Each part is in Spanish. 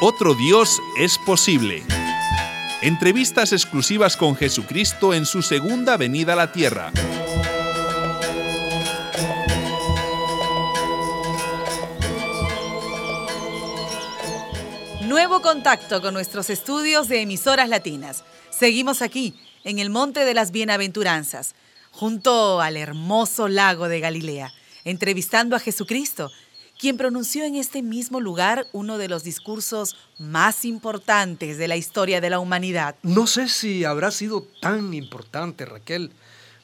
Otro Dios es posible. Entrevistas exclusivas con Jesucristo en su segunda venida a la tierra. Nuevo contacto con nuestros estudios de emisoras latinas. Seguimos aquí, en el Monte de las Bienaventuranzas, junto al hermoso lago de Galilea, entrevistando a Jesucristo, quien pronunció en este mismo lugar uno de los discursos más importantes de la historia de la humanidad. No sé si habrá sido tan importante, Raquel,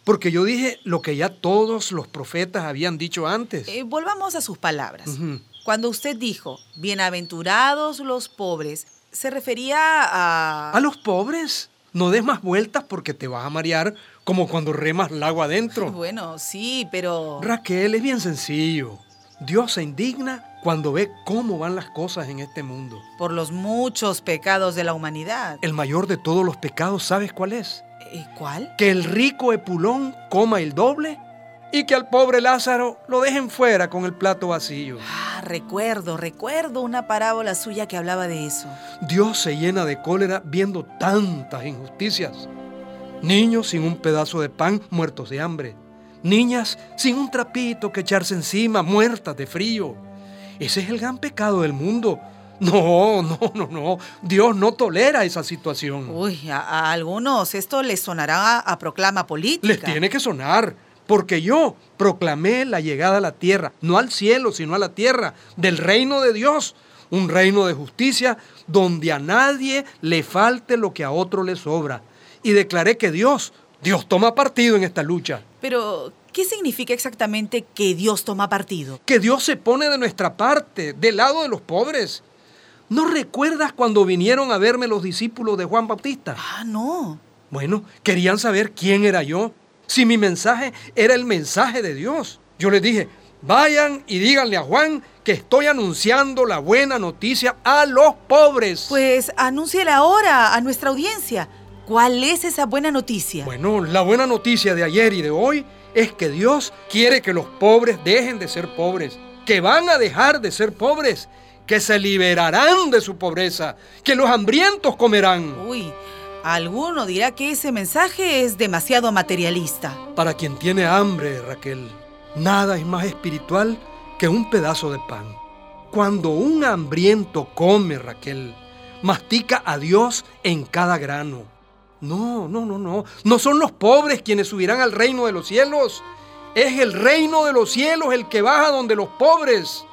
porque yo dije lo que ya todos los profetas habían dicho antes. Eh, volvamos a sus palabras. Cuando usted dijo, bienaventurados los pobres, ¿se refería a... ¿A los pobres? No des más vueltas porque te vas a marear como cuando remas el agua adentro. Bueno, sí, pero... Raquel, es bien sencillo. Dios se indigna cuando ve cómo van las cosas en este mundo. Por los muchos pecados de la humanidad. El mayor de todos los pecados, ¿sabes cuál es? ¿Y cuál? Que el rico Epulón coma el doble y que al pobre Lázaro lo dejen fuera con el plato vacío. Ah, recuerdo, recuerdo una parábola suya que hablaba de eso. Dios se llena de cólera viendo tantas injusticias. Niños sin un pedazo de pan muertos de hambre niñas sin un trapito que echarse encima, muertas de frío. Ese es el gran pecado del mundo. No, no, no, no. Dios no tolera esa situación. Uy, a, algunos esto les sonará a, proclama política. Les tiene que sonar, porque yo proclamé la llegada a la tierra, no al cielo, sino a la tierra, del reino de Dios. Un reino de justicia donde a nadie le falte lo que a otro le sobra. Y declaré que Dios Dios toma partido en esta lucha. Pero, ¿qué significa exactamente que Dios toma partido? Que Dios se pone de nuestra parte, del lado de los pobres. ¿No recuerdas cuando vinieron a verme los discípulos de Juan Bautista? Ah, no. Bueno, querían saber quién era yo, si mi mensaje era el mensaje de Dios. Yo les dije, vayan y díganle a Juan que estoy anunciando la buena noticia a los pobres. Pues anúnciela ahora a nuestra audiencia. ¿Cuál es esa buena noticia? Bueno, la buena noticia de ayer y de hoy es que Dios quiere que los pobres dejen de ser pobres, que van a dejar de ser pobres, que se liberarán de su pobreza, que los hambrientos comerán. Uy, alguno dirá que ese mensaje es demasiado materialista. Para quien tiene hambre, Raquel, nada es más espiritual que un pedazo de pan. Cuando un hambriento come, Raquel, mastica a Dios en cada grano no, no, no, no. No son los pobres quienes subirán al reino de los cielos. Es el reino de los cielos el que baja donde los pobres.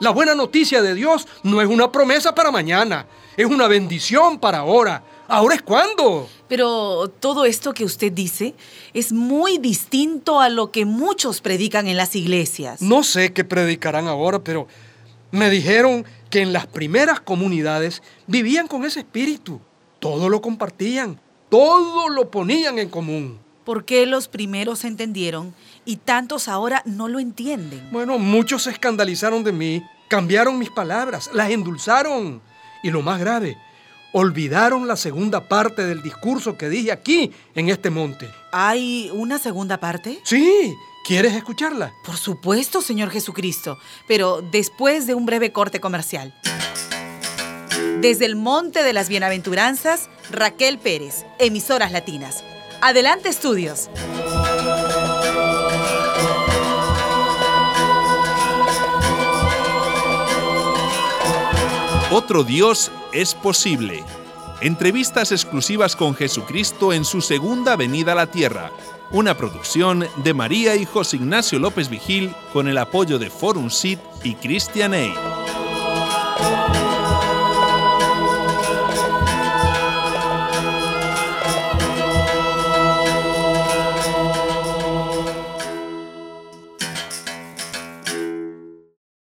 La buena noticia de Dios no es una promesa para mañana, es una bendición para ahora. ¿Ahora es cuándo? Pero todo esto que usted dice es muy distinto a lo que muchos predican en las iglesias. No sé qué predicarán ahora, pero me dijeron que en las primeras comunidades vivían con ese espíritu. Todo lo compartían todo lo ponían en común. ¿Por qué los primeros entendieron y tantos ahora no lo entienden? Bueno, muchos se escandalizaron de mí, cambiaron mis palabras, las endulzaron. Y lo más grave, olvidaron la segunda parte del discurso que dije aquí, en este monte. ¿Hay una segunda parte? Sí. ¿Quieres escucharla? Por supuesto, Señor Jesucristo, pero después de un breve corte comercial. Desde el Monte de las Bienaventuranzas, Raquel Pérez, Emisoras Latinas. Adelante estudios. Otro Dios es posible. Entrevistas exclusivas con Jesucristo en su segunda venida a la tierra. Una producción de María y José Ignacio López Vigil con el apoyo de Forum Sit y Christian Aid.